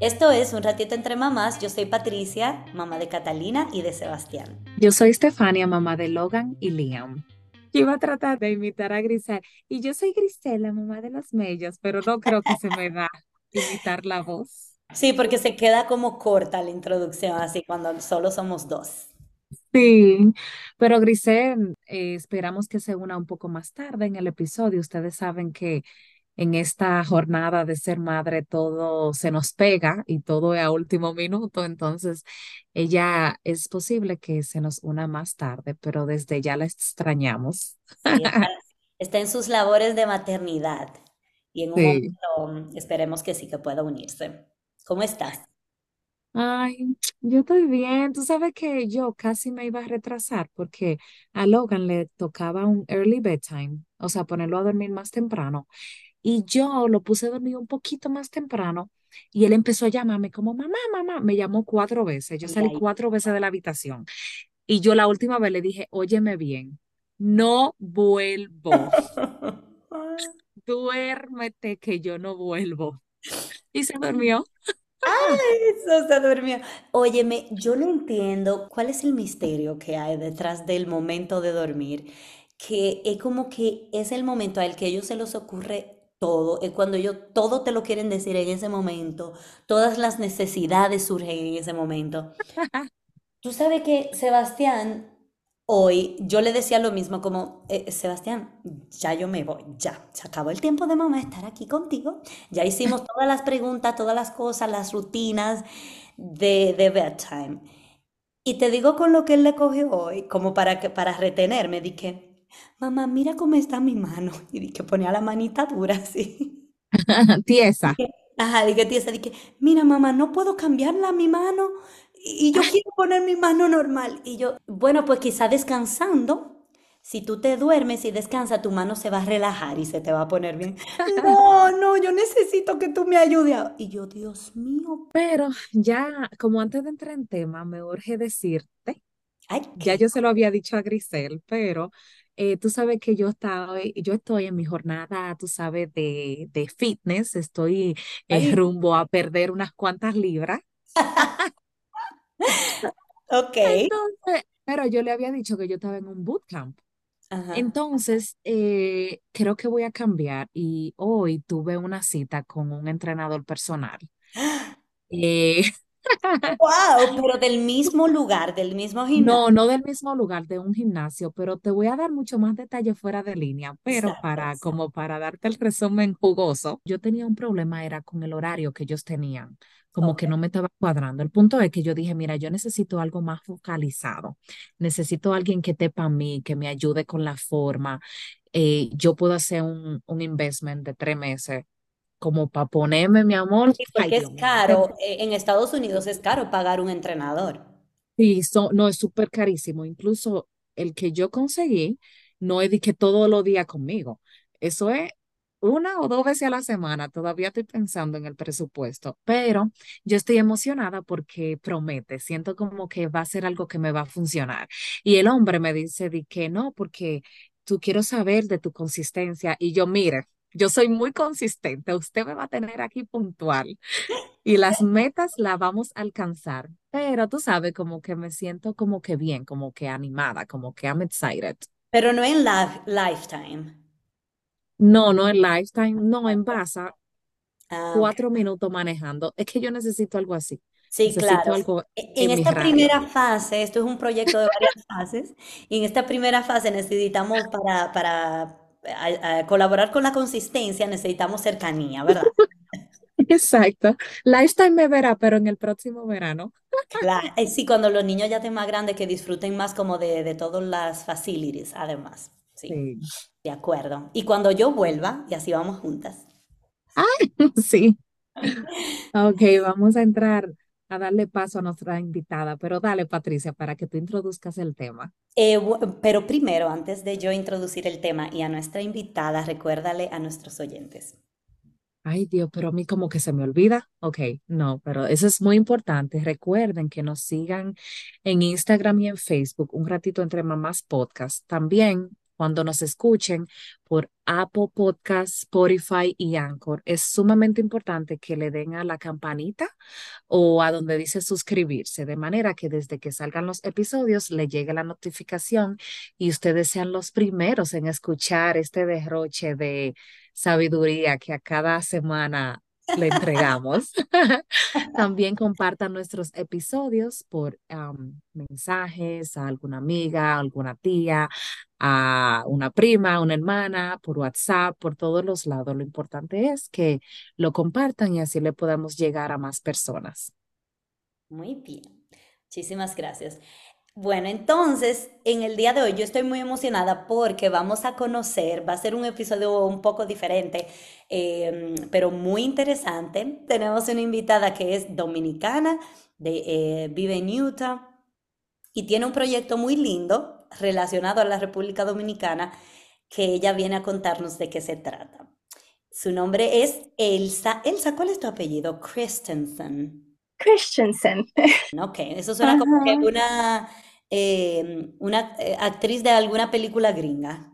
Esto es Un ratito entre mamás. Yo soy Patricia, mamá de Catalina y de Sebastián. Yo soy Stefania, mamá de Logan y Liam. Yo iba a tratar de imitar a Grisel. Y yo soy Grisel, mamá de los mellos, pero no creo que se me da imitar la voz. Sí, porque se queda como corta la introducción, así cuando solo somos dos. Sí, pero Grisel, eh, esperamos que se una un poco más tarde en el episodio. Ustedes saben que en esta jornada de ser madre todo se nos pega y todo es a último minuto, entonces ella es posible que se nos una más tarde, pero desde ya la extrañamos. Sí, está, en sus labores de maternidad y en un Sí. momento esperemos que sí que pueda unirse. ¿Cómo estás? Ay, yo estoy bien. Tú sabes que yo casi me iba a retrasar porque a Logan le tocaba un early bedtime, o sea, ponerlo a dormir más temprano. Y yo lo puse a dormir un poquito más temprano y él empezó a llamarme como mamá, mamá. Me llamó cuatro veces. Yo salí cuatro veces de la habitación y yo la última vez le dije, óyeme bien, no vuelvo. Duérmete que yo no vuelvo. Y se durmió. Eso se durmió. Óyeme, yo no entiendo cuál es el misterio que hay detrás del momento de dormir, que es como que es el momento al que a ellos se les ocurre todo, es cuando ellos todo te lo quieren decir en ese momento, todas las necesidades surgen en ese momento. Tú sabes que Sebastián, hoy yo le decía lo mismo como, "Eh, Sebastián, ya yo me voy, ya, se acabó el tiempo de mamá estar aquí contigo, ya hicimos todas las preguntas, todas las cosas, las rutinas de, de bedtime. Y te digo con lo que él le cogió hoy, como para, que, para retenerme, dije, mamá, mira cómo está mi mano. Y dije, ponía la manita dura así. Tiesa. Dije, ajá, dije, tía, dije, mira, mamá, no puedo cambiarla mi mano y yo quiero poner mi mano normal. Y yo, bueno, pues quizá descansando, si tú te duermes y descansas, tu mano se va a relajar y se te va a poner bien. No, no, yo necesito que tú me ayudes. a-". Y yo, Dios mío, Pero ya, como antes de entrar en tema, me urge decirte, ay, ya yo se lo había dicho a Grisel, pero eh, tú sabes que yo estoy, yo estoy en mi jornada, tú sabes, de, de fitness, estoy eh, rumbo a perder unas cuantas libras. ok. Entonces, pero yo le había dicho que yo estaba en un bootcamp. Ajá. Entonces, eh, creo que voy a cambiar y hoy tuve una cita con un entrenador personal. Eh, Wow, pero del mismo lugar, del mismo gimnasio. No, no del mismo lugar, de un gimnasio, pero te voy a dar mucho más detalle fuera de línea, pero Exacto, para, exacto. como para darte el resumen jugoso, yo tenía un problema, era con el horario que ellos tenían, como Ok. que no me estaba cuadrando. El punto es que yo dije, mira, yo necesito algo más focalizado, necesito alguien que esté para mí, que me ayude con la forma. Eh, yo puedo hacer un, un investment de tres meses como para ponerme, mi amor, Sí, ay porque es caro, eh, en Estados Unidos es caro pagar un entrenador. Sí, so- no, es súper carísimo. Incluso el que yo conseguí no es que todos los días conmigo. Eso es una o dos veces a la semana. Todavía estoy pensando en el presupuesto, pero yo estoy emocionada porque promete. Siento como que va a ser algo que me va a funcionar. Y el hombre me dice de que no, porque tú quiero saber de tu consistencia. Y yo, mire, yo soy muy consistente. Usted me va a tener aquí puntual y las metas las vamos a alcanzar. Pero tú sabes, como que me siento como que bien, como que animada, como que I'm excited. Pero no en la Lifetime. No, no en Lifetime, no en Baza, Ah, cuatro minutos manejando. Es que yo necesito algo así. Sí, claro. Algo E- En esta radio. primera fase, esto es un proyecto de varias fases, y en esta primera fase necesitamos para, para a- a colaborar con la consistencia, necesitamos cercanía, ¿verdad? Exacto. Lifetime me verá, pero en el próximo verano. Claro. Eh, Sí, cuando los niños ya estén más grandes, que disfruten más como de, de todas las facilities, además. Sí, Sí. de acuerdo. Y cuando yo vuelva, y así vamos juntas. Sí. Ok, vamos a entrar a darle paso a nuestra invitada, pero dale, Patricia, para que tú introduzcas el tema. Eh, pero primero, antes de yo introducir el tema y a nuestra invitada, recuérdale a nuestros oyentes. Ay, Dios, pero a mí como que se me olvida. Ok, no, pero eso es muy importante. Recuerden que nos sigan en Instagram y en Facebook, un ratito entre mamás podcast. También cuando nos escuchen por Apple Podcasts, Spotify y Anchor. Es sumamente importante que le den a la campanita o a donde dice suscribirse, de manera que desde que salgan los episodios le llegue la notificación y ustedes sean los primeros en escuchar este derroche de sabiduría que a cada semana le entregamos. También compartan nuestros episodios por mensajes a alguna amiga, alguna tía, a una prima, una hermana, por WhatsApp, por todos los lados. Lo importante es que lo compartan y así le podamos llegar a más personas. Muy bien. Muchísimas gracias. Bueno, entonces, en el día de hoy yo estoy muy emocionada porque vamos a conocer, va a ser un episodio un poco diferente, em, pero muy interesante. Tenemos una invitada que es dominicana, eh, vive en Utah y tiene un proyecto muy lindo relacionado a la República Dominicana que ella viene a contarnos de qué se trata. Su nombre es Elsa. Elsa, ¿cuál es tu apellido? Christensen. Christensen. Ok, eso suena como que una, em, una eh, actriz de alguna película gringa.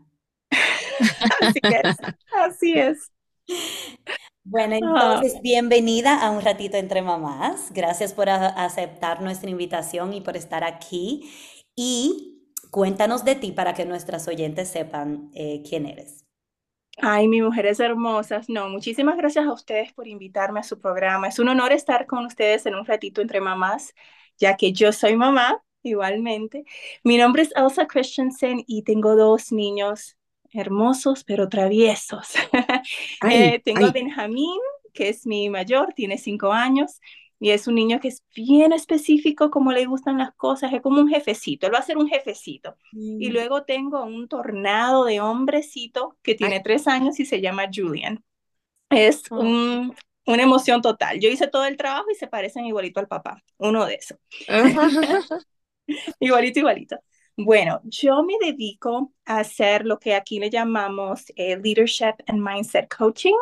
Así es, así es. Bueno, Ah, entonces, bienvenida a Un Ratito Entre Mamás. Gracias por aceptar nuestra invitación y por estar aquí. Y cuéntanos de ti para que nuestras oyentes sepan eh, quién eres. Ay, mis mujeres hermosas. No, muchísimas gracias a ustedes por invitarme a su programa. Es un honor estar con ustedes en un ratito entre mamás, ya que yo soy mamá igualmente. Mi nombre es Elsa Christensen y tengo dos niños hermosos pero traviesos. Ay, Eh, tengo ay, Benjamín, que es mi mayor, tiene cinco años. Y es un niño que es bien específico, como le gustan las cosas, es como un jefecito, él va a ser un jefecito. Y luego tengo un tornado de hombrecito que ay. tiene tres años y se llama Julian. Es Oh. un, una emoción total. Yo hice todo el trabajo y se parecen igualito al papá, uno de esos. Igualito, igualito. Bueno, yo me dedico a hacer lo que aquí le llamamos eh, Leadership and Mindset Coaching,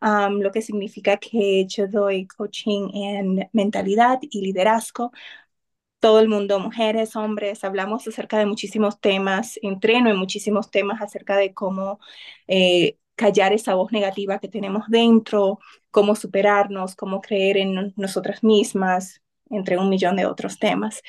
um, lo que significa que yo doy coaching en mentalidad y liderazgo todo el mundo, mujeres, hombres, hablamos acerca de muchísimos temas, entreno en muchísimos temas acerca de cómo eh, callar esa voz negativa que tenemos dentro, cómo superarnos, cómo creer en nosotras mismas, entre un millón de otros temas.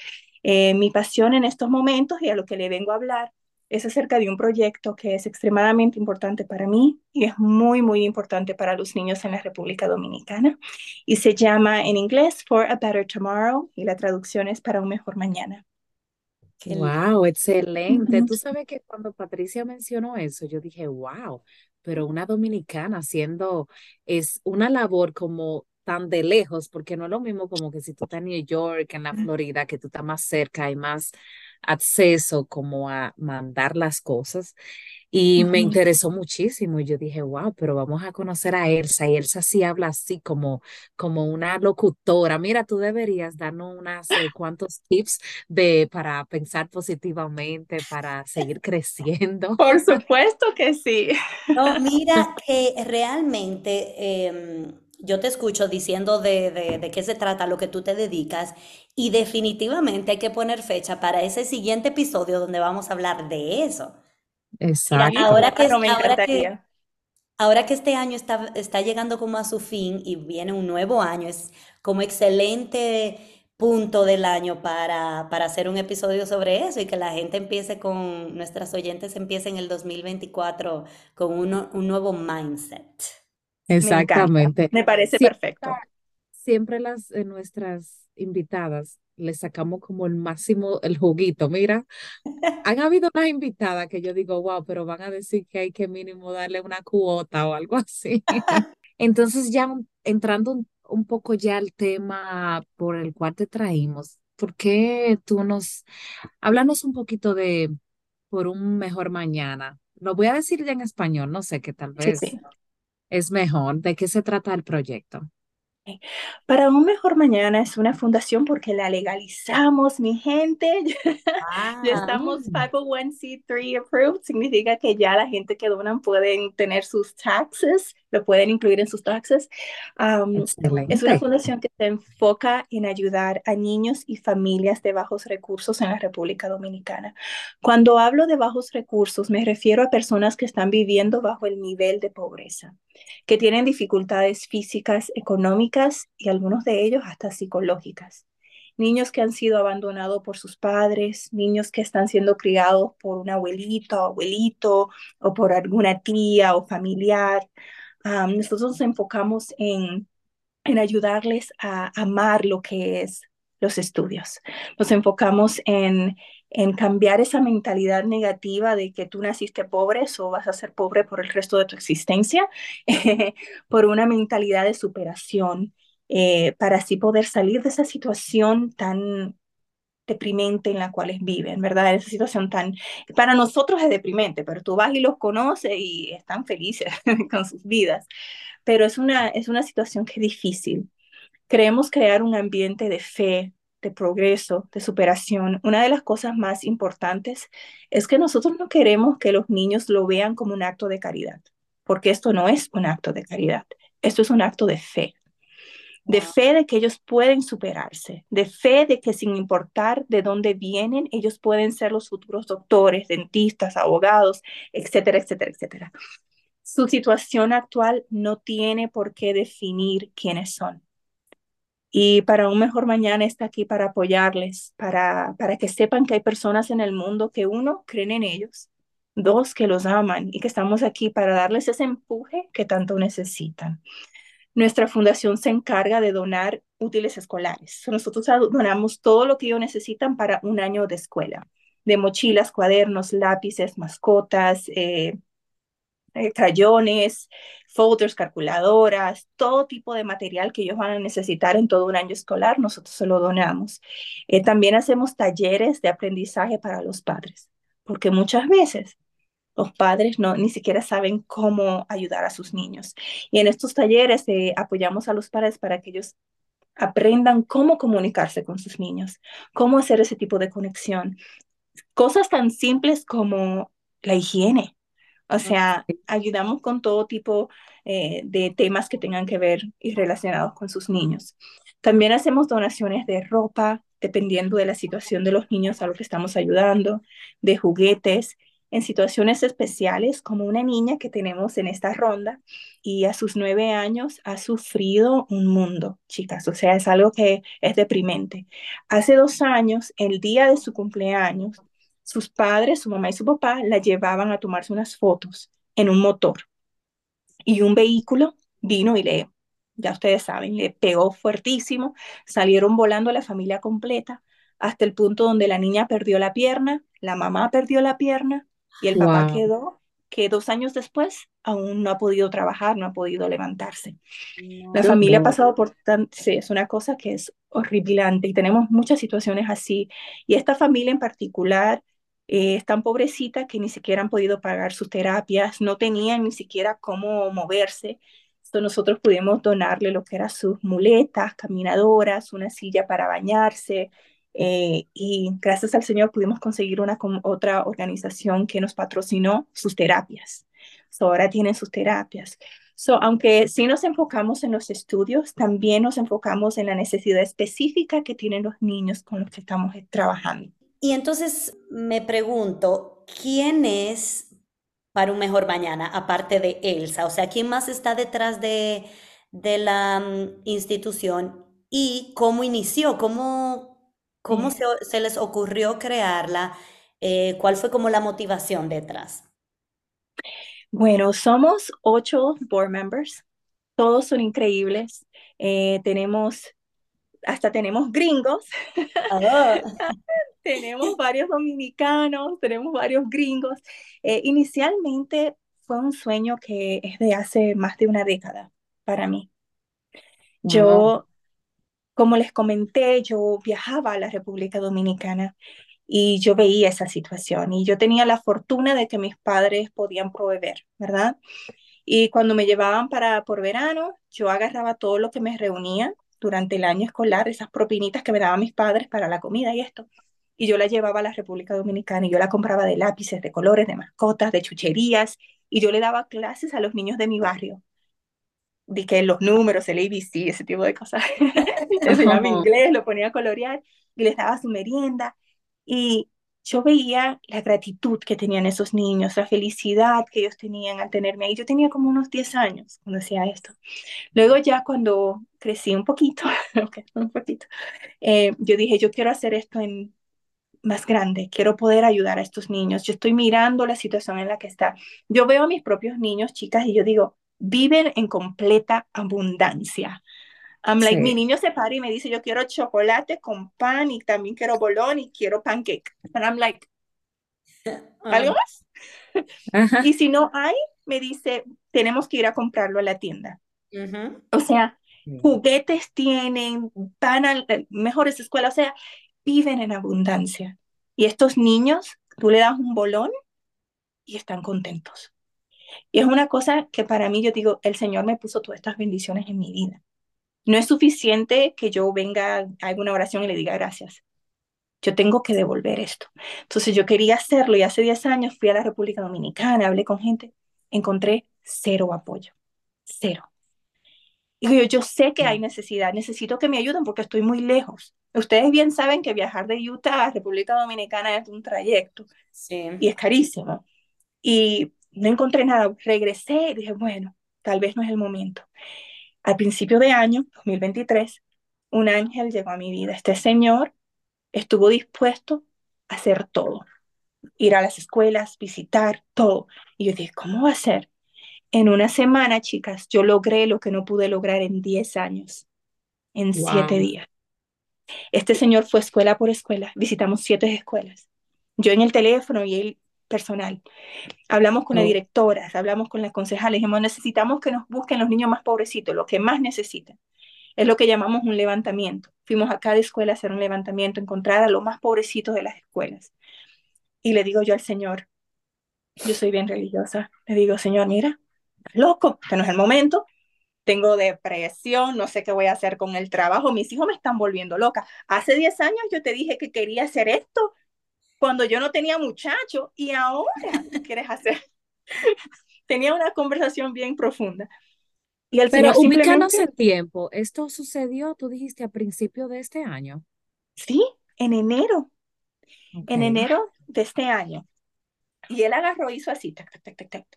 Eh, mi pasión en estos momentos y a lo que le vengo a hablar es acerca de un proyecto que es extremadamente importante para mí y es muy, muy importante para los niños en la República Dominicana. Y se llama en inglés For a Better Tomorrow y la traducción es para un mejor mañana. Wow, excelente. Tú sabes que cuando Patricia mencionó eso, yo dije, wow, pero una dominicana haciendo es una labor como tan de lejos, porque no es lo mismo como que si tú estás en New York, en la Florida, que tú estás más cerca, hay más acceso como a mandar las cosas. Y me Ujú. interesó muchísimo y yo dije, wow, pero vamos a conocer a Elsa y Elsa sí habla así como, como una locutora. Mira, tú deberías darnos unas eh, cuantos tips de para pensar positivamente, para seguir creciendo. Por supuesto que sí. No, mira que realmente em, yo te escucho diciendo de, de, de qué se trata lo que tú te dedicas y definitivamente hay que poner fecha para ese siguiente episodio donde vamos a hablar de eso. Mira, Exacto. ahora que, claro, me ahora que, encantaría. ahora que este año está, está llegando como a su fin y viene un nuevo año, es como excelente punto del año para, para hacer un episodio sobre eso y que la gente empiece con, nuestras oyentes empiecen el 2024 con uno- un nuevo mindset. Me. Exactamente. Me parece Siempre, perfecto. siempre las eh, nuestras invitadas le sacamos como el máximo, el juguito. Mira, han habido unas invitadas que yo digo, wow, pero van a decir que hay que mínimo darle una cuota o algo así. Entonces ya entrando un, un poco ya al tema por el cual te traímos, ¿por qué tú nos, háblanos un poquito de por un mejor mañana? Lo voy a decir ya en español, no sé, que tal Sí, vez sí. Es mejor. ¿De qué se trata el proyecto? Para un mejor mañana es una fundación porque la legalizamos, mi gente. Ya Ah, estamos Mm, 501c3 approved, significa que ya la gente que donan pueden tener sus taxes lo pueden incluir en sus taxes. Um, es una fundación que se enfoca en ayudar a niños y familias de bajos recursos en la República Dominicana. Cuando hablo de bajos recursos, me refiero a personas que están viviendo bajo el nivel de pobreza, que tienen dificultades físicas, económicas y algunos de ellos hasta psicológicas niños que han sido abandonados por sus padres, niños que están siendo criados por un abuelito o abuelito o por alguna tía o familiar. Um, nosotros nos enfocamos en, en ayudarles a amar lo que es los estudios. Nos enfocamos en, en cambiar esa mentalidad negativa de que tú naciste pobre o vas a ser pobre por el resto de tu existencia, por una mentalidad de superación, eh, para así poder salir de esa situación tan deprimente en la cual viven, ¿verdad? Esa situación tan, para nosotros es deprimente, pero tú vas y los conoces y están felices con sus vidas. Pero es una, es una situación que es difícil. Queremos crear un ambiente de fe, de progreso, de superación. Una de las cosas más importantes es que nosotros no queremos que los niños lo vean como un acto de caridad, porque esto no es un acto de caridad, esto es un acto de fe de fe de que ellos pueden superarse, de fe de que sin importar de dónde vienen, ellos pueden ser los futuros doctores, dentistas, abogados, etcétera, etcétera, etcétera. Su situación actual no tiene por qué definir quiénes son. Y para un mejor mañana está aquí para apoyarles, para, para que sepan que hay personas en el mundo que uno, creen en ellos, dos, que los aman y que estamos aquí para darles ese empuje que tanto necesitan. Nuestra fundación se encarga de donar útiles escolares. Nosotros donamos todo lo que ellos necesitan para un año de escuela, de mochilas, cuadernos, lápices, mascotas, eh, eh, crayones, folders, calculadoras, todo tipo de material que ellos van a necesitar en todo un año escolar, nosotros se lo donamos. Eh, también hacemos talleres de aprendizaje para los padres, porque muchas veces los padres no, ni siquiera saben cómo ayudar a sus niños. Y en estos talleres eh, apoyamos a los padres para que ellos aprendan cómo comunicarse con sus niños, cómo hacer ese tipo de conexión. Cosas tan simples como la higiene. O sea, ayudamos con todo tipo eh, de temas que tengan que ver y relacionados con sus niños. También hacemos donaciones de ropa, dependiendo de la situación de los niños a los que estamos ayudando, de juguetes en situaciones especiales, como una niña que tenemos en esta ronda y a sus nueve años ha sufrido un mundo, chicas. O sea, es algo que es deprimente. Hace dos años, el día de su cumpleaños, sus padres, su mamá y su papá la llevaban a tomarse unas fotos en un motor. Y un vehículo vino y le, ya ustedes saben, le pegó fuertísimo. Salieron volando la familia completa hasta el punto donde la niña perdió la pierna, la mamá perdió la pierna y el papá quedó que dos años después aún no ha podido trabajar, no ha podido levantarse. La familia ha pasado por tan, sí, es una cosa que es horripilante y tenemos muchas situaciones así. Y esta familia en particular eh, es tan pobrecita que ni siquiera han podido pagar sus terapias, no tenían ni siquiera cómo moverse. Entonces nosotros pudimos donarle lo que eran sus muletas, caminadoras, una silla para bañarse, eh, y gracias al Señor pudimos conseguir una otra organización que nos patrocinó sus terapias. ahora tienen sus terapias. So, aunque sí nos enfocamos en los estudios, también nos enfocamos en la necesidad específica que tienen los niños con los que estamos trabajando. Y entonces me pregunto, ¿quién es para un mejor mañana, aparte de Elsa? O sea, ¿quién más está detrás de, de la mm, institución y cómo inició? ¿Cómo, ¿Cómo se, se les ocurrió crearla? Eh, ¿cuál fue como la motivación detrás? Bueno, somos ocho board members. Todos son increíbles. Eh, tenemos, hasta tenemos gringos. Ah. tenemos varios dominicanos, tenemos varios gringos. Eh, inicialmente fue un sueño que es de hace más de una década para mí. Yo como les comenté, yo viajaba a la República Dominicana y yo veía esa situación y yo tenía la fortuna de que mis padres podían proveer, ¿verdad? Y cuando me llevaban para por verano, yo agarraba todo lo que me reunía durante el año escolar, esas propinitas que me daban mis padres para la comida y esto, y yo la llevaba a la República Dominicana y yo la compraba de lápices, de colores, de mascotas, de chucherías, y yo le daba clases a los niños de mi barrio di que los números, el ABC, ese tipo de cosas. Enseñaba inglés, lo ponía a colorear y les daba su merienda. Y yo veía la gratitud que tenían esos niños, la felicidad que ellos tenían al tenerme ahí. Yo tenía como unos 10 años cuando hacía esto. Luego ya cuando crecí un poquito, un poquito, eh, yo dije, yo quiero hacer esto en más grande, quiero poder ayudar a estos niños. Yo estoy mirando la situación en la que está. Yo veo a mis propios niños, chicas, y yo digo, viven en completa abundancia. I'm like, mi niño se para y me dice, yo quiero chocolate con pan y también quiero bolón y quiero pancake. And I'm like, ¿algo más? y si no hay, me dice, tenemos que ir a comprarlo a la tienda. O sea, juguetes tienen, van a eh, mejores escuelas, o sea, viven en abundancia. Y estos niños, tú le das un bolón y están contentos. Y es una cosa que para mí, yo digo, el Señor me puso todas estas bendiciones en mi vida. No es suficiente que yo venga, haga una oración y le diga gracias. Yo tengo que devolver esto. Entonces yo quería hacerlo y hace 10 años fui a la República Dominicana, hablé con gente, encontré cero apoyo, cero. Y yo, yo sé que hay necesidad, necesito que me ayuden porque estoy muy lejos. Ustedes bien saben que viajar de Utah a República Dominicana es un trayecto sí. y es carísimo. Y no encontré nada, regresé y dije, bueno, tal vez no es el momento. Al principio de año, 2023, un ángel llegó a mi vida. Este señor estuvo dispuesto a hacer todo, ir a las escuelas, visitar, todo. Y yo dije, ¿cómo va a ser? En una semana, chicas, yo logré lo que no pude lograr en 10 años, en 7 días. Este señor fue escuela por escuela, visitamos siete escuelas. Yo en el teléfono y él personal. Hablamos con las directoras, hablamos con las concejales, dijimos, necesitamos que nos busquen los niños más pobrecitos, los que más necesitan. Es lo que llamamos un levantamiento. Fuimos a cada escuela a hacer un levantamiento, encontrar a los más pobrecitos de las escuelas. Y le digo yo al Señor, yo soy bien religiosa, le digo, Señor, mira, loco, que no es el momento, tengo depresión, no sé qué voy a hacer con el trabajo, mis hijos me están volviendo loca. Hace 10 años yo te dije que quería hacer esto cuando yo no tenía muchacho y ahora quieres hacer. tenía una conversación bien profunda. Y el Pero ubícanos el tiempo. ¿Esto sucedió, tú dijiste, a principio de este año? Sí, en enero. En enero de este año. Y él agarró, hizo así, tac, tac, tac, tac,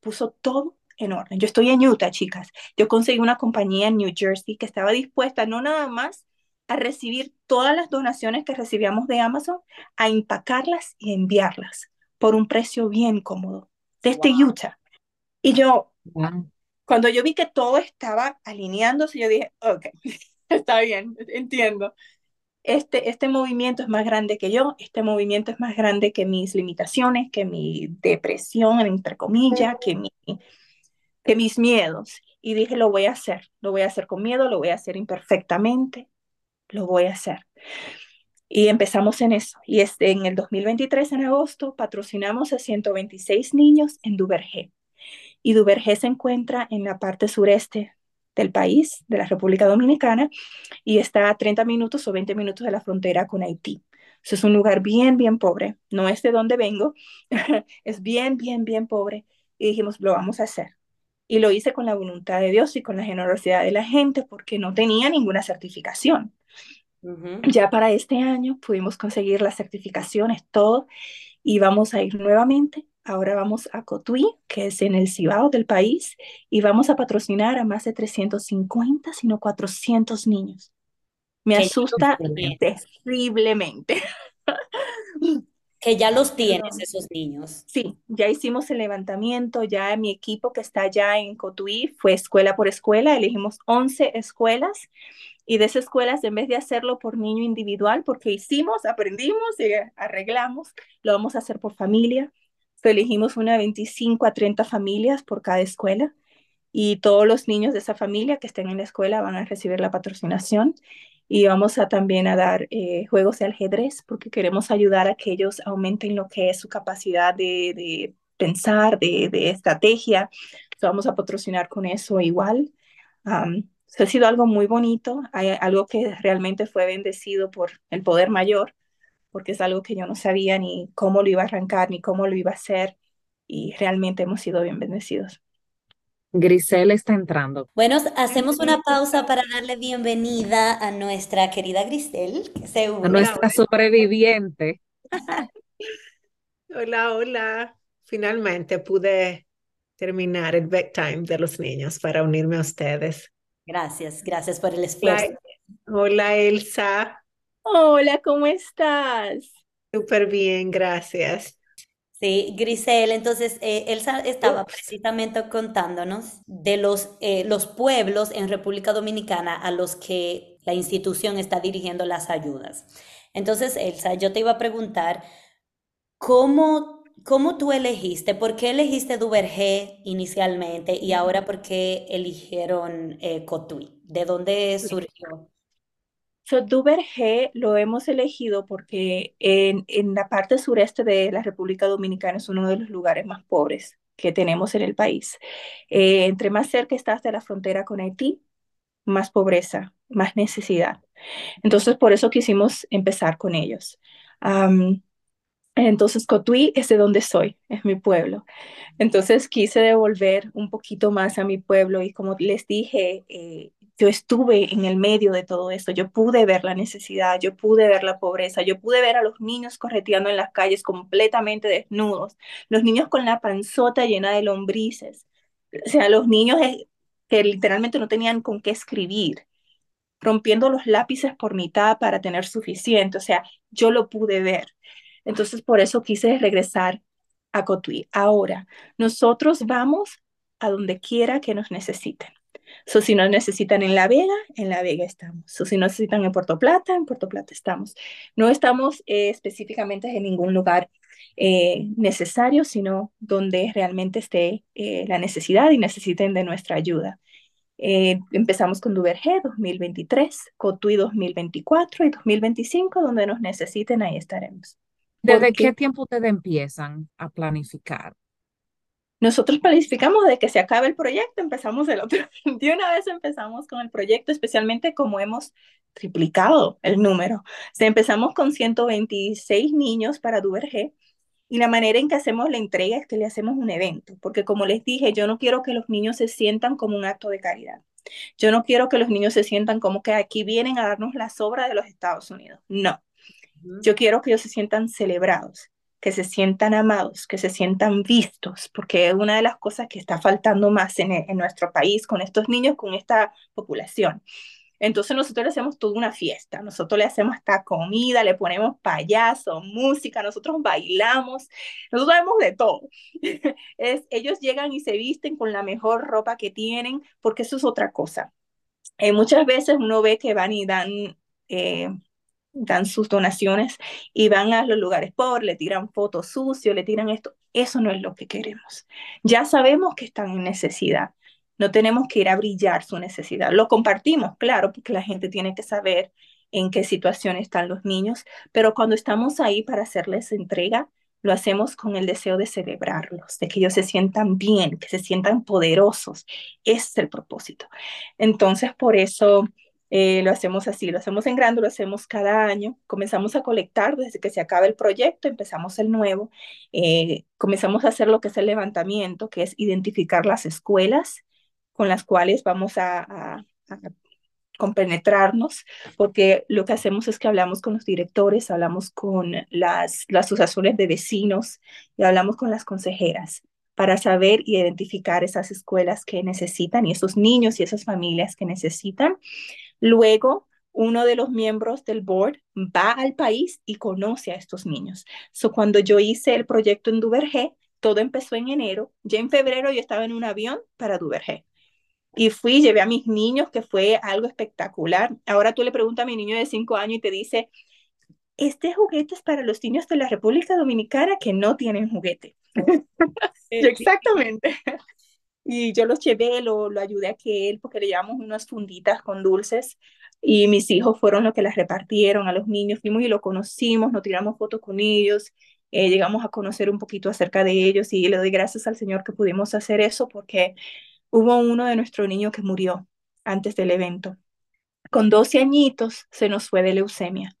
puso todo en orden. Yo estoy en Utah, chicas. Yo conseguí una compañía en New Jersey que estaba dispuesta no nada más a recibir todas las donaciones que recibíamos de Amazon, a empacarlas y enviarlas por un precio bien cómodo desde Utah. Y yo, cuando yo vi que todo estaba alineándose, yo dije, ok, está bien, entiendo. Este, este movimiento es más grande que yo, este movimiento es más grande que mis limitaciones, que mi depresión, entre comillas, que, mi, que mis miedos. Y dije, lo voy a hacer, lo voy a hacer con miedo, lo voy a hacer imperfectamente, lo voy a hacer. Y empezamos en eso. Y este, en el 2023, en agosto, patrocinamos a 126 niños en Duvergé. Y Duvergé se encuentra en la parte sureste del país, de la República Dominicana, y está a 30 minutos o 20 minutos de la frontera con Haití. es un lugar bien, bien pobre. No es de donde vengo, es bien, bien, bien pobre. Y dijimos, lo vamos a hacer. Y lo hice con la voluntad de Dios y con la generosidad de la gente porque no tenía ninguna certificación. Ya para este año pudimos conseguir las certificaciones, todo, y vamos a ir nuevamente. Ahora vamos a Cotuí, que es en el Cibao del país, y vamos a patrocinar a más de 350, sino 400 niños. Me asusta terriblemente. Que ya los tienes esos niños. Sí, ya hicimos el levantamiento, ya mi equipo que está allá en Cotuí fue escuela por escuela, elegimos 11 escuelas y de esas escuelas, en vez de hacerlo por niño individual, porque hicimos, aprendimos y arreglamos, lo vamos a hacer por familia. elegimos una 25 a 30 familias por cada escuela y todos los niños de esa familia que estén en la escuela van a recibir la patrocinación y vamos a también a dar eh, juegos de ajedrez porque queremos ayudar a que ellos aumenten lo que es su capacidad de, pensar, de, estrategia. vamos a patrocinar con eso igual. Um, ha sido algo muy bonito, hay algo que realmente fue bendecido por el poder mayor, porque es algo que yo no sabía ni cómo lo iba a arrancar, ni cómo lo iba a hacer, y realmente hemos sido bien bendecidos. Grisel está entrando. Bueno, hacemos una pausa para darle bienvenida a nuestra querida Grisel, que se A une. nuestra sobreviviente. Hola, hola. Finalmente pude terminar el bedtime de los niños para unirme a ustedes. Gracias, gracias por el Hola, esfuerzo. hola, Elsa. Hola, ¿cómo estás? Súper bien, gracias. Sí, Grisel, entonces eh, Elsa estaba Ups. precisamente contándonos de los, eh, los pueblos en República Dominicana a los que la institución está dirigiendo las ayudas. Entonces, Elsa, yo te iba a preguntar, ¿cómo, cómo tú elegiste? ¿Por qué elegiste Duvergé inicialmente y ahora por qué eligieron eh, Cotuí? ¿De dónde surgió? So, Duvergé lo hemos elegido porque en, en la parte sureste de la República Dominicana es uno de los lugares más pobres que tenemos en el país. Eh, entre más cerca estás de la frontera con Haití, más pobreza, más necesidad. Entonces, por eso quisimos empezar con ellos. Am, entonces, Cotuí es de donde soy, es mi pueblo. Entonces, quise devolver un poquito más a mi pueblo y como les dije, eh, yo estuve en el medio de todo esto, yo pude ver la necesidad, yo pude ver la pobreza, yo pude ver a los niños correteando en las calles completamente desnudos, los niños con la panzota llena de lombrices, o sea, los niños que literalmente no tenían con qué escribir rompiendo los lápices por mitad para tener suficiente. O sea, yo lo pude ver. Entonces, por eso quise regresar a Cotuí. Ahora, nosotros vamos a donde quiera que nos necesiten. So, si nos necesitan en La Vega, en La Vega estamos. So, si nos necesitan en Puerto Plata, en Puerto Plata estamos. No estamos eh, específicamente en ningún lugar eh, necesario, sino donde realmente esté eh, la necesidad y necesiten de nuestra ayuda. Empezamos con Duvergé 2023, Cotuí 2024 y 2025, donde nos necesiten, ahí estaremos. ¿Desde qué tiempo ustedes empiezan a planificar? nosotros planificamos de que se acabe el proyecto, empezamos el otro. De una vez empezamos con el proyecto, especialmente como hemos triplicado el número. O sea, empezamos con 126 niños para Duvergé y la manera en que hacemos la entrega es que le hacemos un evento, porque como les dije, yo no quiero que los niños se sientan como un acto de caridad. Yo no quiero que los niños se sientan como que aquí vienen a darnos la sobra de los Estados Unidos. No. Yo quiero que ellos se sientan celebrados, que se sientan amados, que se sientan vistos, porque es una de las cosas que está faltando más en, en nuestro país con estos niños, con esta población. Entonces nosotros le hacemos toda una fiesta, nosotros le hacemos hasta comida, le ponemos payaso, música, nosotros bailamos, nosotros hacemos de todo. Ellos llegan y se visten con la mejor ropa que tienen, porque eso es otra cosa. Eh, muchas veces uno ve que van y dan, eh, dan sus donaciones y van a los lugares pobres, le tiran fotos sucios, le tiran esto. Eso no es lo que queremos. Ya sabemos que están en necesidad. No tenemos que ir a brillar su necesidad. Lo compartimos, claro, porque la gente tiene que saber en qué situación están los niños, pero cuando estamos ahí para hacerles entrega, lo hacemos con el deseo de celebrarlos, de que ellos se sientan bien, que se sientan poderosos. Ese es el propósito. Entonces, por eso eh, lo hacemos así, lo hacemos en grande, lo hacemos cada año. Comenzamos a colectar desde que se acaba el proyecto, empezamos el nuevo, eh, comenzamos a hacer lo que es el levantamiento, que es identificar las escuelas con las cuales vamos a, a, a compenetrarnos, porque lo que hacemos es que hablamos con los directores, hablamos con las, las asociaciones de vecinos y hablamos con las consejeras para saber y identificar esas escuelas que necesitan y esos niños y esas familias que necesitan. Luego, uno de los miembros del board va al país y conoce a estos niños. So, cuando yo hice el proyecto en Duvergé, todo empezó en enero. Ya en febrero yo estaba en un avión para Duvergé. Y fui, llevé a mis niños, que fue algo espectacular. Ahora tú le preguntas a mi niño de cinco años y te dice, este juguete es para los niños de la República Dominicana que no tienen juguete. exactamente. Y yo los llevé, lo, lo ayudé a que él, porque le llevamos unas funditas con dulces y mis hijos fueron los que las repartieron a los niños. Fuimos y lo conocimos, nos tiramos fotos con ellos, eh, llegamos a conocer un poquito acerca de ellos y le doy gracias al Señor que pudimos hacer eso porque hubo uno de nuestros niños que murió antes del evento. Con 12 añitos se nos fue de leucemia.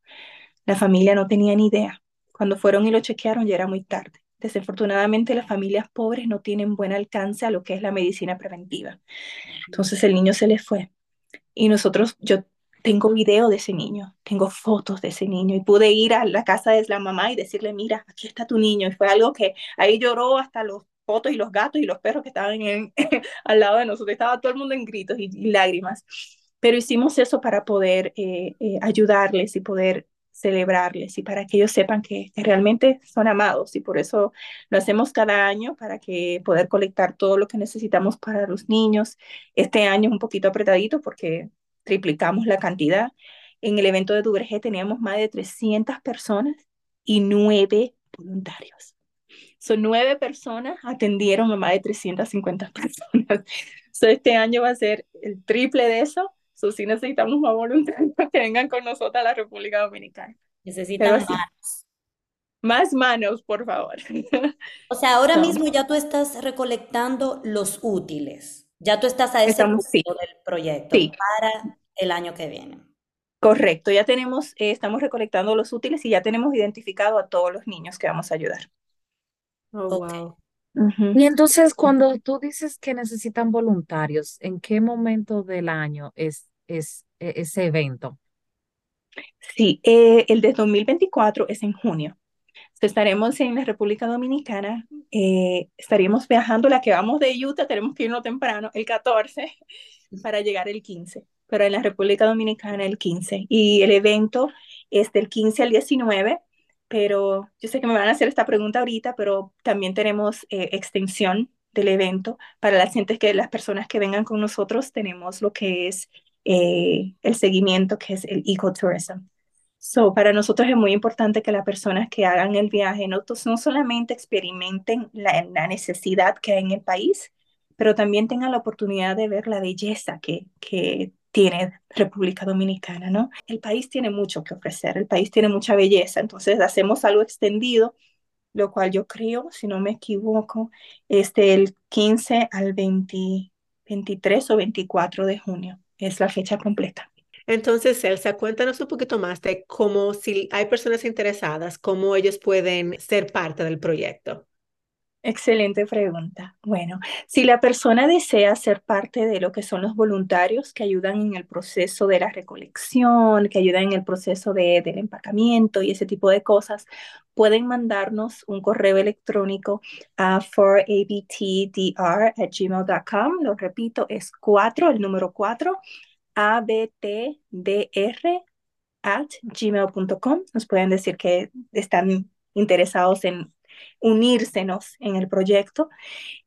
La familia no tenía ni idea. Cuando fueron y lo chequearon ya era muy tarde. Desafortunadamente las familias pobres no tienen buen alcance a lo que es la medicina preventiva. Entonces el niño se le fue. Y nosotros, yo tengo video de ese niño, tengo fotos de ese niño y pude ir a la casa de la mamá y decirle, mira, aquí está tu niño. Y fue algo que ahí lloró hasta los fotos y los gatos y los perros que estaban en, al lado de nosotros. Estaba todo el mundo en gritos y, lágrimas. Pero hicimos eso para poder eh, eh, ayudarles y poder celebrarles y para que ellos sepan que, realmente son amados y por eso lo hacemos cada año para que poder colectar todo lo que necesitamos para los niños. Este año es un poquito apretadito porque triplicamos la cantidad. En el evento de Duvergé teníamos más de 300 personas y nueve voluntarios. Son nueve personas atendieron a más de 350 personas. So, este año va a ser el triple de eso So, sí necesitamos más voluntarios que vengan con nosotros a la República Dominicana. Necesitan más. Más manos, por favor. O sea, ahora mismo ya tú estás recolectando los útiles. Ya tú estás a ese Estamos, punto del proyecto para el año que viene. Correcto, ya tenemos, eh, estamos recolectando los útiles y ya tenemos identificado a todos los niños que vamos a ayudar. Oh, wow. Y entonces, cuando tú dices que necesitan voluntarios, ¿en qué momento del año es, es e, ese evento? Sí, eh, el de 2024 es en junio. estaremos en la República Dominicana, eh, estaríamos viajando, la que vamos de Utah, tenemos que irnos temprano, el 14, para llegar el 15, pero en la República Dominicana el 15. Y el evento es del 15 al 19 pero yo sé que me van a hacer esta pregunta ahorita, pero también tenemos eh, extensión del evento para las gentes que las personas que vengan con nosotros tenemos lo que es eh, el seguimiento que es el ecotourism. So, para nosotros es muy importante que las personas que hagan el viaje no, no solamente experimenten la, la, necesidad que hay en el país, pero también tengan la oportunidad de ver la belleza que, que tiene República Dominicana, ¿no? El país tiene mucho que ofrecer, el país tiene mucha belleza, entonces hacemos algo extendido, lo cual yo creo, si no me equivoco, es del 15 al 23 o 24 de junio, es la fecha completa. Entonces, Elsa, cuéntanos un poquito más de cómo, si hay personas interesadas, cómo ellos pueden ser parte del proyecto. Excelente pregunta. Bueno, si la persona desea ser parte de lo que son los voluntarios que ayudan en el proceso de la recolección, que ayudan en el proceso de, del empacamiento y ese tipo de cosas, pueden mandarnos un correo electrónico a forabtdr@gmail.com. Lo repito, es 4, el número 4, abtdr at gmail.com. Nos pueden decir que están interesados en unírsenos en el proyecto.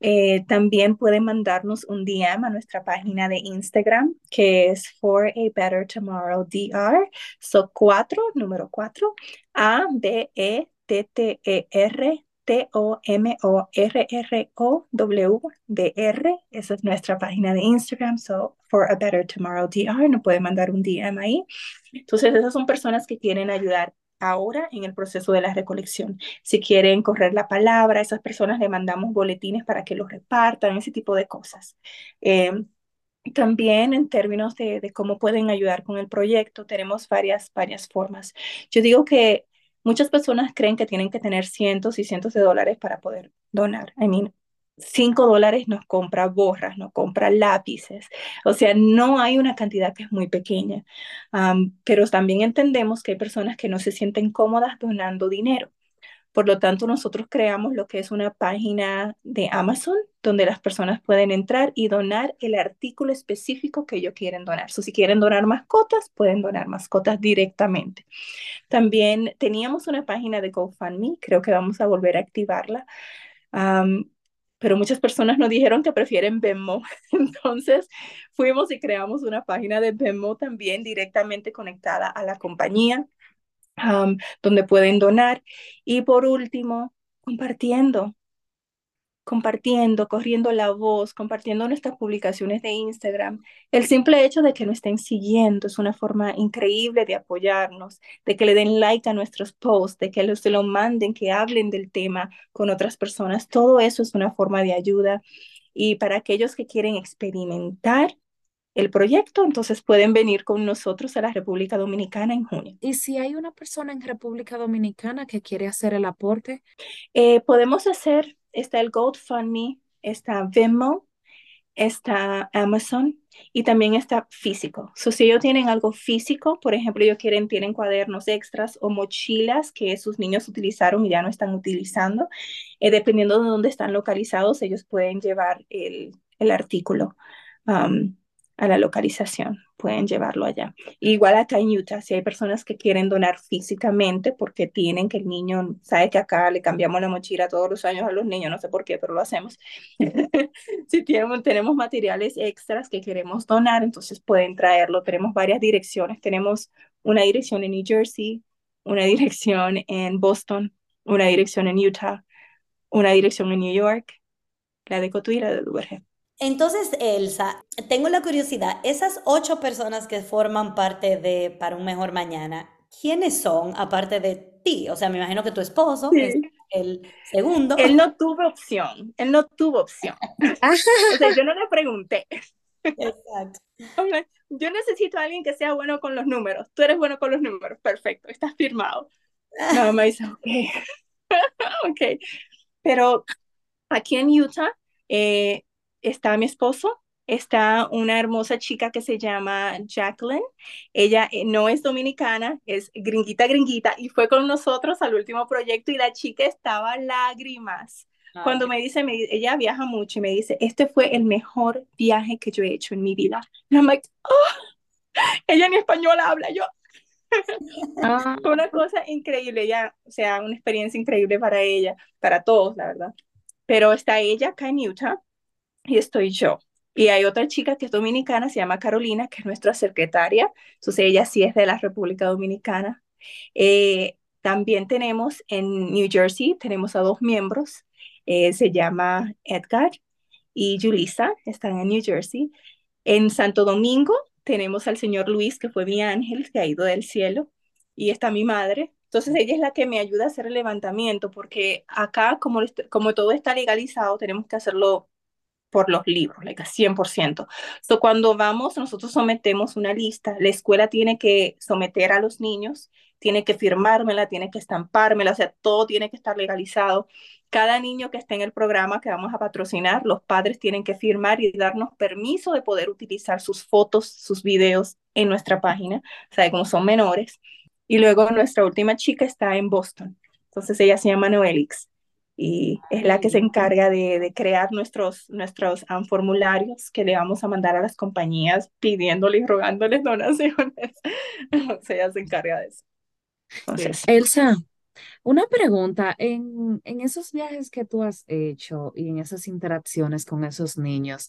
Eh, también pueden mandarnos un DM a nuestra página de Instagram, que es For a Better Tomorrow DR. So 4, número 4, A, B, E, T, T, E, R, T-O-M-O-R-R-O-W-D-R. Esa es nuestra página de Instagram. So, for a better tomorrow DR. Nos puede mandar un DM ahí. Entonces, esas son personas que quieren ayudar ahora en el proceso de la recolección. Si quieren correr la palabra, a esas personas le mandamos boletines para que los repartan, ese tipo de cosas. Em, también en términos de, cómo pueden ayudar con el proyecto, tenemos varias, varias formas. Yo digo que muchas personas creen que tienen que tener cientos y cientos de dólares para poder donar. I 5 dólares nos compra borras, nos compra lápices. O sea, no hay una cantidad que es muy pequeña. pero también entendemos que hay personas que no se sienten cómodas donando dinero. Por lo tanto, nosotros creamos lo que es una página de Amazon donde las personas pueden entrar y donar el artículo específico que ellos quieren donar. si quieren donar mascotas, pueden donar mascotas directamente. También teníamos una página de GoFundMe, creo que vamos a volver a activarla pero muchas personas nos dijeron que prefieren Venmo. Entonces fuimos y creamos una página de Venmo también directamente conectada a la compañía, donde pueden donar. Y por último, compartiendo compartiendo, corriendo la voz, compartiendo nuestras publicaciones de Instagram. El simple hecho de que nos estén siguiendo es una forma increíble de apoyarnos, de que le den like a nuestros posts, de que se lo manden, que hablen del tema con otras personas. Todo eso es una forma de ayuda. Y para aquellos que quieren experimentar el proyecto, entonces pueden venir con nosotros a la República Dominicana en junio. Y si hay una persona en República Dominicana que quiere hacer el aporte, Eh, podemos hacer, está el GoFundMe, está Venmo, está Amazon y también está físico. So, si ellos tienen algo físico, por ejemplo, ellos tienen cuadernos extras o mochilas que sus niños utilizaron y ya no están utilizando, eh, dependiendo de dónde están localizados, ellos pueden llevar el, el artículo um, a la localización, pueden llevarlo allá. Igual acá en Utah, si hay personas que quieren donar físicamente porque tienen que el niño, sabe que acá le cambiamos la mochila todos los años a los niños, no sé por qué, pero lo hacemos. si tienen, tenemos materiales extras que queremos donar, entonces pueden traerlo. Tenemos varias direcciones. Tenemos una dirección en New Jersey, una dirección en Boston, una dirección en Utah, una dirección en New York, la de Cotuí y la de Duvergé. Entonces, Elsa, tengo la curiosidad, esas ocho personas que forman parte de Para un Mejor Mañana, ¿quiénes son aparte de ti? O sea, me imagino que tu esposo es el segundo. Él no tuvo opción, él no tuvo opción. O sea, yo no le pregunté. Exacto. Yo necesito a alguien que sea bueno con los números. Tú eres bueno con los números. Perfecto, estás firmado. La mamá dice, ok. Ok. Pero aquí en Utah eh, está mi esposo, está una hermosa chica que se llama Jacqueline. Ella eh, no es dominicana, es gringuita, gringuita, y fue con nosotros al último proyecto y la chica estaba lágrimas. Cuando me dice, me, ella viaja mucho y me dice, este fue el mejor viaje que yo he hecho en mi vida. And I'm like, oh, ella en español habla, yo. Ah, Fue una cosa increíble, ya, o sea, una experiencia increíble para ella, para todos, la verdad. Pero está ella acá en Utah y estoy yo. Y hay otra chica que es dominicana, se llama Carolina, que es nuestra secretaria. Entonces ella sí es de la República Dominicana. Eh, también tenemos en New Jersey, tenemos a dos miembros, eh, se llama Edgar y Julissa, están en New Jersey. En Santo Domingo tenemos al señor Luis, que fue mi ángel, que ha ido del cielo, y está mi madre. Entonces ella es la que me ayuda a hacer el levantamiento, porque acá, como, como todo está legalizado, tenemos que hacerlo por los libros, like a 100%. So, cuando vamos, nosotros sometemos una lista, la escuela tiene que someter a los niños, tiene que firmármela, tiene que estampármela, o sea, todo tiene que estar legalizado. Cada niño que esté en el programa que vamos a patrocinar, los padres tienen que firmar y darnos permiso de poder utilizar sus fotos, sus videos en nuestra página, o sea, como son menores. Y luego nuestra última chica está en Boston, entonces ella se llama Noelix y es la que se encarga de, de crear nuestros, nuestros um, formularios que le vamos a mandar a las compañías pidiéndoles y rogándoles donaciones. sea, ella se encarga de eso. Entonces, Elsa, una pregunta, en, en esos viajes que tú has hecho y en esas interacciones con esos niños,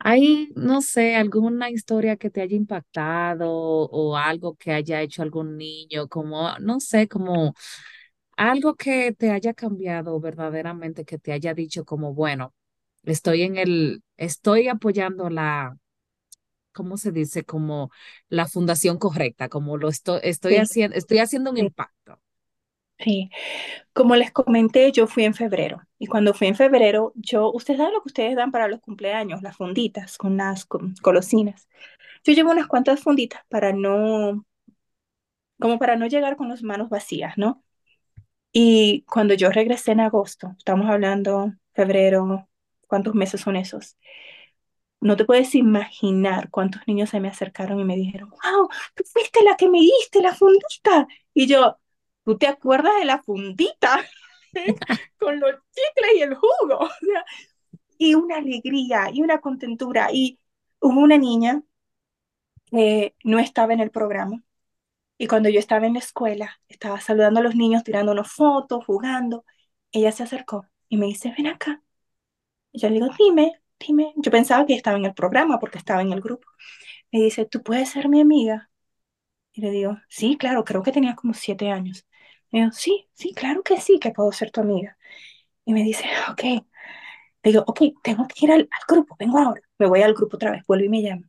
¿hay, no sé, alguna historia que te haya impactado o algo que haya hecho algún niño, como, no sé, como algo que te haya cambiado verdaderamente, que te haya dicho como, bueno, estoy en el, estoy apoyando la, ¿cómo se dice? Como la fundación correcta, como lo estoy, estoy Sí. haciendo, estoy haciendo un Sí. impacto. sí, como les comenté, yo fui en febrero y cuando fui en febrero, yo, ustedes saben lo que ustedes dan para los cumpleaños, las funditas con las con- golosinas. Yo llevo unas cuantas funditas para no, como para no llegar con las manos vacías, ¿no? Y cuando yo regresé en agosto, estamos hablando febrero, ¿cuántos meses son esos? No te puedes imaginar cuántos niños se me acercaron y me dijeron, wow, tú fuiste la que me diste la fundita. Y yo, ¿tú te acuerdas de la fundita? Con los chicles y el jugo. Y una alegría y una contentura. Y hubo una niña que no estaba en el programa. Y cuando yo estaba en la escuela, estaba saludando a los niños, tirándonos fotos, jugando, ella se acercó y me dice, ven acá. Y yo le digo, dime, dime. Yo pensaba que estaba en el programa porque estaba en el grupo. Me dice, ¿tú puedes ser mi amiga? Y le digo, sí, claro, creo que tenía como siete años. Me digo, sí, sí, claro que sí, que puedo ser tu amiga. Y me dice, ok. Le digo, ok, tengo que ir al, al grupo, vengo ahora. Me voy al grupo otra vez, vuelve y me llama.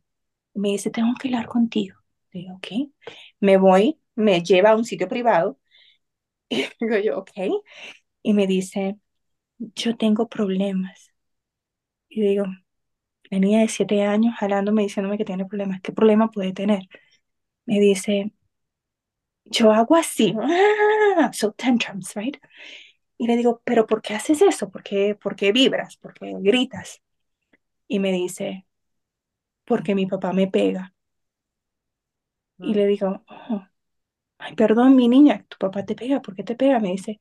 Y me dice, tengo que hablar contigo. Le digo, ok. Me voy, me lleva a un sitio privado. Y digo yo, ok. Y me dice, yo tengo problemas. Y digo, La de siete años jalándome, diciéndome que tiene problemas. ¿Qué problema puede tener? Me dice, yo hago así, ah, so tantrums, right? Y le digo, pero ¿por qué haces eso? ¿Por qué, por qué vibras? ¿Por qué gritas? Y me dice, porque mi papá me pega. Y le digo, oh, ay, perdón, mi niña, tu papá te pega, ¿por qué te pega? Me dice,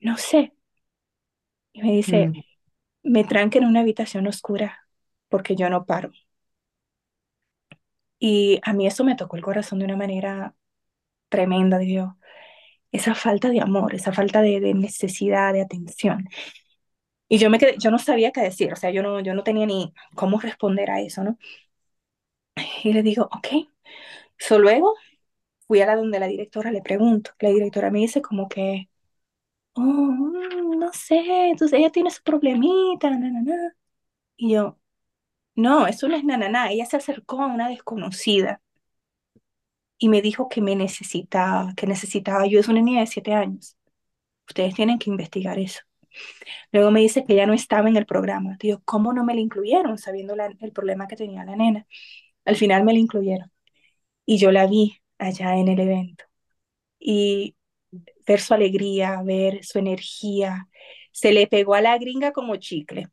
no sé. Y me dice, Mm, me tranca en una habitación oscura porque yo no paro. Y a mí eso me tocó el corazón de una manera tremenda, digo, esa falta de amor, esa falta de, de necesidad, de atención. Y yo me quedé, yo no sabía qué decir, o sea, yo no, yo no tenía ni cómo responder a eso, ¿no? Y le digo, ok. So, luego fui a la donde la directora le pregunto. La directora me dice como que, oh, no sé, entonces ella tiene su problemita, na, na, na. Y yo, no, eso no es nananá. Ella se acercó a una desconocida y me dijo que me necesitaba, que necesitaba ayuda. Es una niña de siete años. Ustedes tienen que investigar eso. Luego me dice que ella no estaba en el programa. Digo, ¿cómo no me la incluyeron sabiendo el problema que tenía la nena? Al final me la incluyeron y yo la vi allá en el evento y ver su alegría, ver su energía, se le pegó a la gringa como chicle,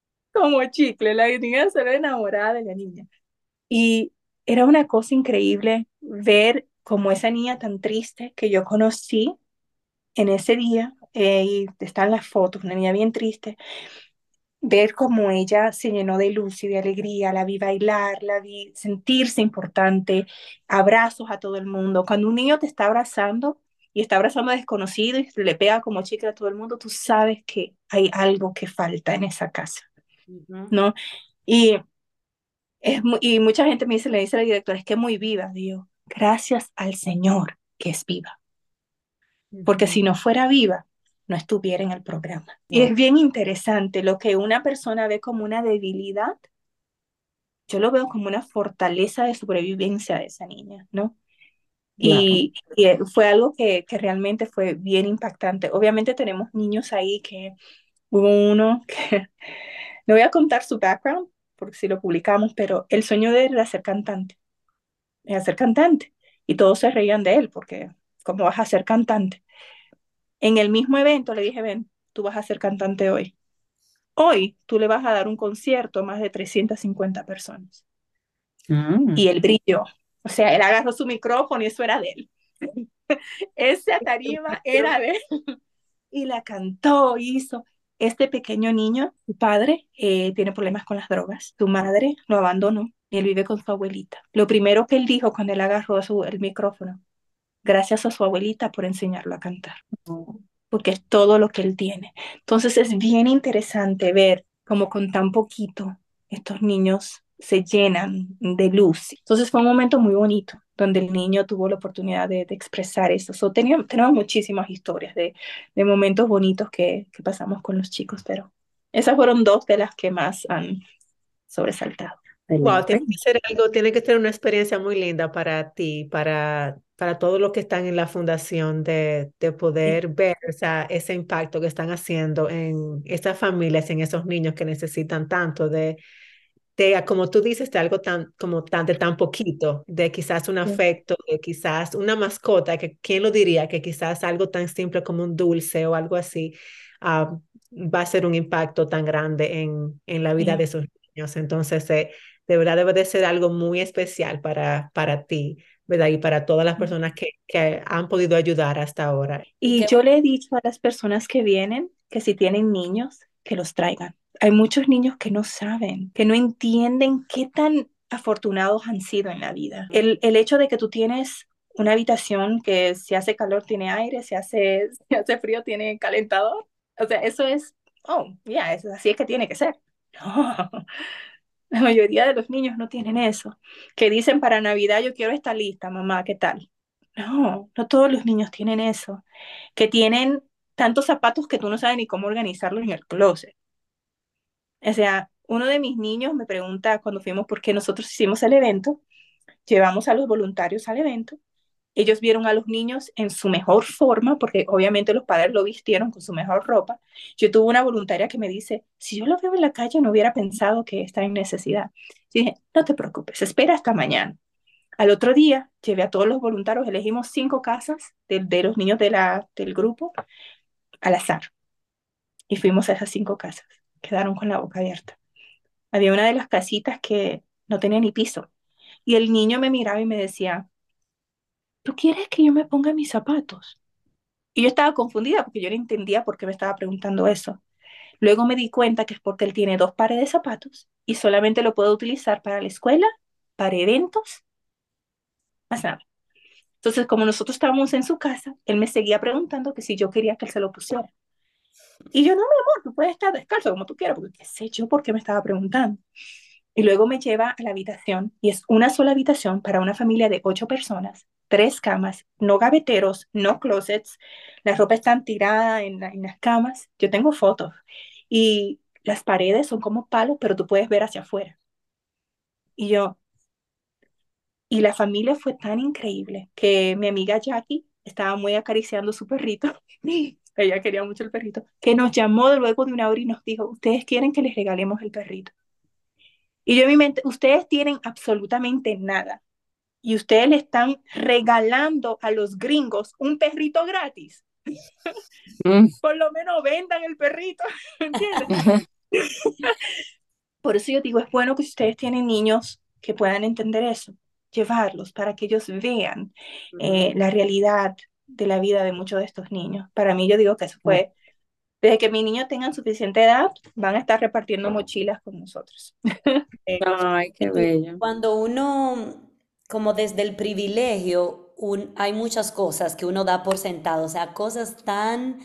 como chicle, la gringa se ve enamorada de la niña. Y era una cosa increíble ver como esa niña tan triste que yo conocí en ese día, eh, y están las fotos, una niña bien triste, ver cómo ella se llenó de luz y de alegría, la vi bailar, la vi sentirse importante, abrazos a todo el mundo. Cuando un niño te está abrazando y está abrazando a desconocido y le pega como chicle a todo el mundo, tú sabes que hay algo que falta en esa casa. ¿no? Y, es, y mucha gente me dice, le dice a la directora, es que muy viva, digo, gracias al Señor que es viva, porque si no fuera viva, no estuviera en el programa. Y es bien interesante lo que una persona ve como una debilidad, yo lo veo como una fortaleza de sobrevivencia de esa niña, ¿no? Y, y fue algo que, que realmente fue bien impactante. Obviamente tenemos niños ahí que hubo uno que, no voy a contar su background, porque si lo publicamos, pero el sueño de él era ser cantante, era ser cantante. Y todos se reían de él, porque ¿cómo vas a ser cantante? En el mismo evento le dije, ven, tú vas a ser cantante hoy. Hoy tú le vas a dar un concierto a más de 350 personas. Mm. Y él brilló. O sea, él agarró su micrófono y eso era de él. Esa tarima era de él. Y la cantó, hizo. Este pequeño niño, su padre, eh, tiene problemas con las drogas. Su madre lo abandonó y él vive con su abuelita. Lo primero que él dijo cuando él agarró su, el micrófono, gracias a su abuelita por enseñarlo a cantar porque es todo lo que él tiene. Entonces es bien interesante ver cómo con tan poquito estos niños se llenan de luz. Entonces fue un momento muy bonito donde el niño tuvo la oportunidad de, expresar eso. So, teníamos, tenemos muchísimas historias de, momentos bonitos que pasamos con los chicos, pero esas fueron dos de las que más han sobresaltado. Wow, tiene Excelente. que ser algo, tiene que ser una experiencia muy linda para ti, para, para todos los que están en la fundación, de, de poder ver esa, ese impacto que están haciendo en esas familias, en esos niños que necesitan tanto de, de, como tú dices, de algo tan, como tan, de tan poquito, de quizás un Sí. afecto, de quizás una mascota, que quién lo diría, que quizás algo tan simple como un dulce o algo así, ah, va a ser un impacto tan grande en, en la vida Sí. de esos niños. Entonces, eh, de verdad debe de ser algo muy especial para, para ti, ¿verdad? Y para todas las personas que, que han podido ayudar hasta ahora. Y qué yo le he dicho a las personas que vienen que si tienen niños, que los traigan. Hay muchos niños que no saben, que no entienden qué tan afortunados han sido en la vida. El, el hecho de que tú tienes una habitación que si hace calor tiene aire, si hace, si hace frío tiene calentador. O sea, eso es, oh, ya, yeah, así es que tiene que ser. No, la mayoría de los niños no tienen eso. Que dicen para Navidad yo quiero esta lista, mamá, ¿qué tal? No, no todos los niños tienen eso. Que tienen tantos zapatos que tú no sabes ni cómo organizarlos en el closet. O sea, uno de mis niños me pregunta cuando fuimos, porque nosotros hicimos el evento, llevamos a los voluntarios al evento, ellos vieron a los niños en su mejor forma, porque obviamente los padres lo vistieron con su mejor ropa. Yo tuve una voluntaria que me dice, si yo lo veo en la calle no hubiera pensado que está en necesidad. Dije, no te preocupes, espera hasta mañana. Al otro día llevé a todos los voluntarios, elegimos cinco casas de, los niños del grupo al azar. Y fuimos a esas cinco casas. Quedaron con la boca abierta. Había una de las casitas que no tenía ni piso. Y el niño me miraba y me decía, ¿tú quieres que yo me ponga mis zapatos? Y yo estaba confundida porque yo no entendía por qué me estaba preguntando eso. Luego me di cuenta que es porque él tiene dos pares de zapatos y solamente lo puedo utilizar para la escuela, para eventos, más nada. Entonces, como nosotros estábamos en su casa, él me seguía preguntando que si yo quería que él se lo pusiera. Y yo, no, mi amor, tú puedes estar descalzo como tú quieras, porque sé yo por qué me estaba preguntando. Y luego me lleva a la habitación y es una sola habitación para una familia de ocho personas tres camas, no gaveteros, no closets, la ropa está tirada en, en las camas, yo tengo fotos y las paredes son como palos, pero tú puedes ver hacia afuera. Y yo, y la familia fue tan increíble que mi amiga Jackie estaba muy acariciando su perrito, ella quería mucho el perrito, que nos llamó luego de una hora y nos dijo, ustedes quieren que les regalemos el perrito. Y yo en mi mente, ustedes tienen absolutamente nada y ustedes le están regalando a los gringos un perrito gratis. Mm. Por lo menos vendan el perrito, ¿entiendes? Por eso yo digo, es bueno que ustedes tienen niños que puedan entender eso, llevarlos para que ellos vean eh, la realidad de la vida de muchos de estos niños. Para mí yo digo que eso fue, desde que mis niños tengan suficiente edad, van a estar repartiendo mochilas con nosotros. Ay, qué bello. Cuando uno como desde el privilegio, hay muchas cosas que uno da por sentado, o sea, cosas tan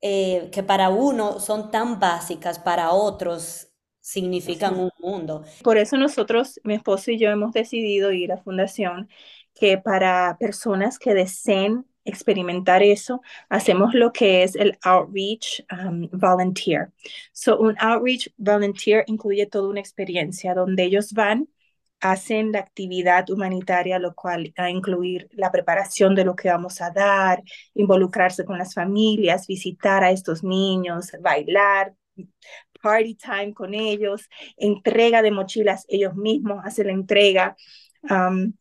eh, que para uno son tan básicas, para otros significan un mundo. Por eso nosotros, mi esposo y yo, hemos decidido ir a Fundación, que para personas que deseen experimentar eso, hacemos lo que es el Outreach um, Volunteer. So, un Outreach Volunteer incluye toda una experiencia donde ellos van hacen la actividad humanitaria, lo cual a incluir la preparación de lo que vamos a dar, involucrarse con las familias, visitar a estos niños, bailar, party time con ellos, entrega de mochilas, ellos mismos hacen la entrega. Um,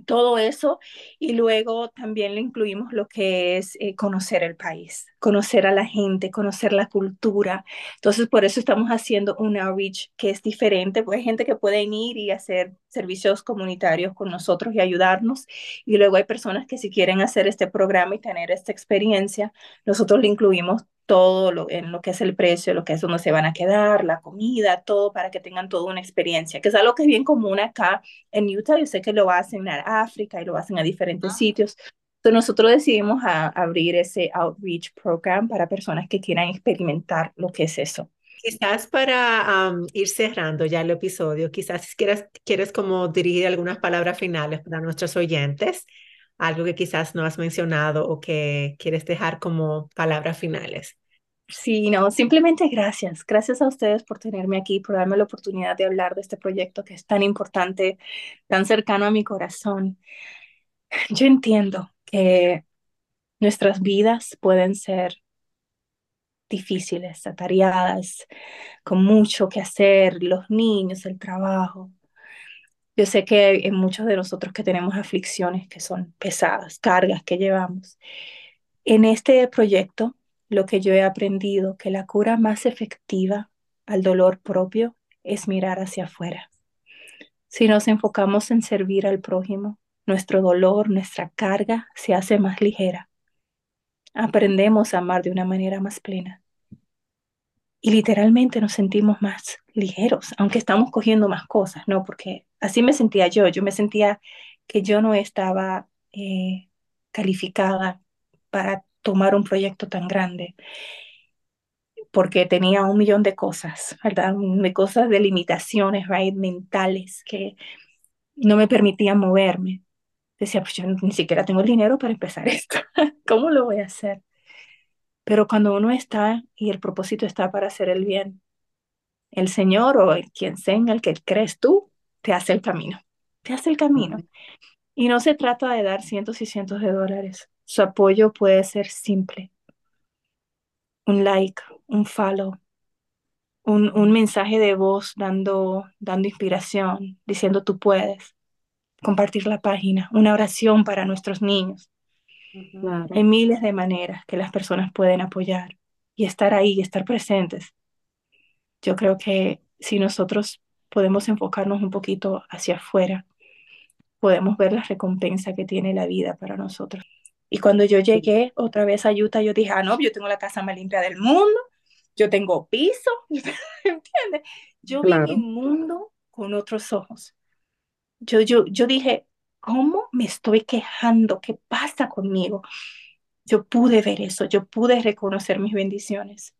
todo eso y luego también le incluimos lo que es eh, conocer el país, conocer a la gente, conocer la cultura. Entonces, por eso estamos haciendo un outreach que es diferente, porque hay gente que puede ir y hacer servicios comunitarios con nosotros y ayudarnos. Y luego hay personas que si quieren hacer este programa y tener esta experiencia, nosotros le incluimos todo lo, en lo que es el precio, lo que es donde se van a quedar, la comida, todo para que tengan toda una experiencia, que es algo que es bien común acá en Utah. Yo sé que lo hacen en África y lo hacen a diferentes sitios. Entonces nosotros decidimos a, abrir ese outreach program para personas que quieran experimentar lo que es eso. Quizás para ir cerrando ya el episodio, quizás si quieres, quieres como dirigir algunas palabras finales para nuestros oyentes algo que quizás no has mencionado o que quieres dejar como palabras finales. Sí, no, simplemente gracias. Gracias a ustedes por tenerme aquí, por darme la oportunidad de hablar de este proyecto que es tan importante, tan cercano a mi corazón. Yo entiendo nuestras vidas pueden ser difíciles, atareadas, con mucho que hacer, los niños, el trabajo. Yo sé que hay muchos de nosotros que tenemos aflicciones que son pesadas, cargas que llevamos. En este proyecto, lo que yo he aprendido, que la cura más efectiva al dolor propio es mirar hacia afuera. Si nos enfocamos en servir al prójimo, nuestro dolor, nuestra carga se hace más ligera. Aprendemos a amar de una manera más plena. Y literalmente nos sentimos más ligeros, aunque estamos cogiendo más cosas, ¿no? Porque así me sentía yo, yo me sentía que yo no estaba eh, calificada para tomar un proyecto tan grande, porque tenía un millón de cosas, ¿verdad? De cosas de limitaciones, right? Mentales que no me permitían moverme. Decía, pues yo ni siquiera tengo el dinero para empezar esto. ¿Cómo lo voy a hacer? Pero cuando uno está y el propósito está para hacer el bien, el Señor o quien sea en el que crees tú, te hace el camino, te hace el camino. Y no se trata de dar cientos y cientos de dólares. Su apoyo puede ser simple. Un like, un follow, un, un mensaje de voz dando, dando inspiración, diciendo tú puedes. Compartir la página, una oración para nuestros niños. Claro. Hay miles de maneras que las personas pueden apoyar y estar ahí, y estar presentes. Yo creo que si nosotros podemos enfocarnos un poquito hacia afuera, podemos ver la recompensa que tiene la vida para nosotros. Y cuando yo llegué otra vez a Utah, yo dije, ah, no, yo tengo la casa más limpia del mundo, yo tengo piso, ¿entiendes? Yo vi Claro. mi mundo con otros ojos. Yo, yo, yo dije, ¿cómo me estoy quejando? ¿Qué pasa conmigo? Yo pude ver eso, yo pude reconocer mis bendiciones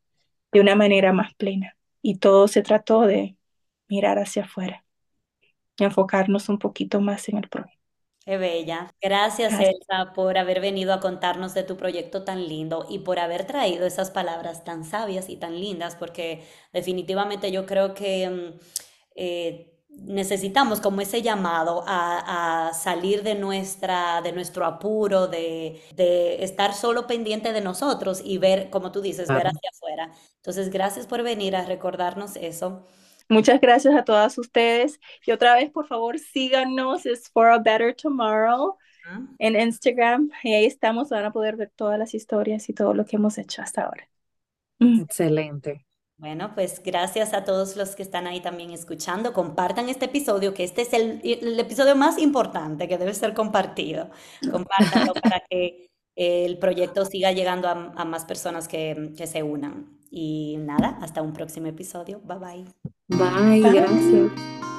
de una manera más plena. Y todo se trató de mirar hacia afuera y enfocarnos un poquito más en el prójimo. Qué bella. Gracias, Gracias. Elsa, por haber venido a contarnos de tu proyecto tan lindo y por haber traído esas palabras tan sabias y tan lindas, porque definitivamente yo creo que mm, eh, necesitamos como ese llamado a, a salir de nuestra, de nuestro apuro, de, de estar solo pendiente de nosotros y ver, como tú dices, ver hacia afuera. Entonces, gracias por venir a recordarnos eso. Muchas gracias a todas ustedes. Y otra vez, por favor, síganos. Es For a Better Tomorrow ¿Ah? en Instagram. Y ahí estamos. Van a poder ver todas las historias y todo lo que hemos hecho hasta ahora. Excelente. Bueno, pues gracias a todos los que están ahí también escuchando. Compartan este episodio, que este es el, el episodio más importante que debe ser compartido. Compártanlo para que el proyecto siga llegando a, a más personas que, que se unan. Y nada, hasta un próximo episodio. Bye bye. Bye, Bye. gracias.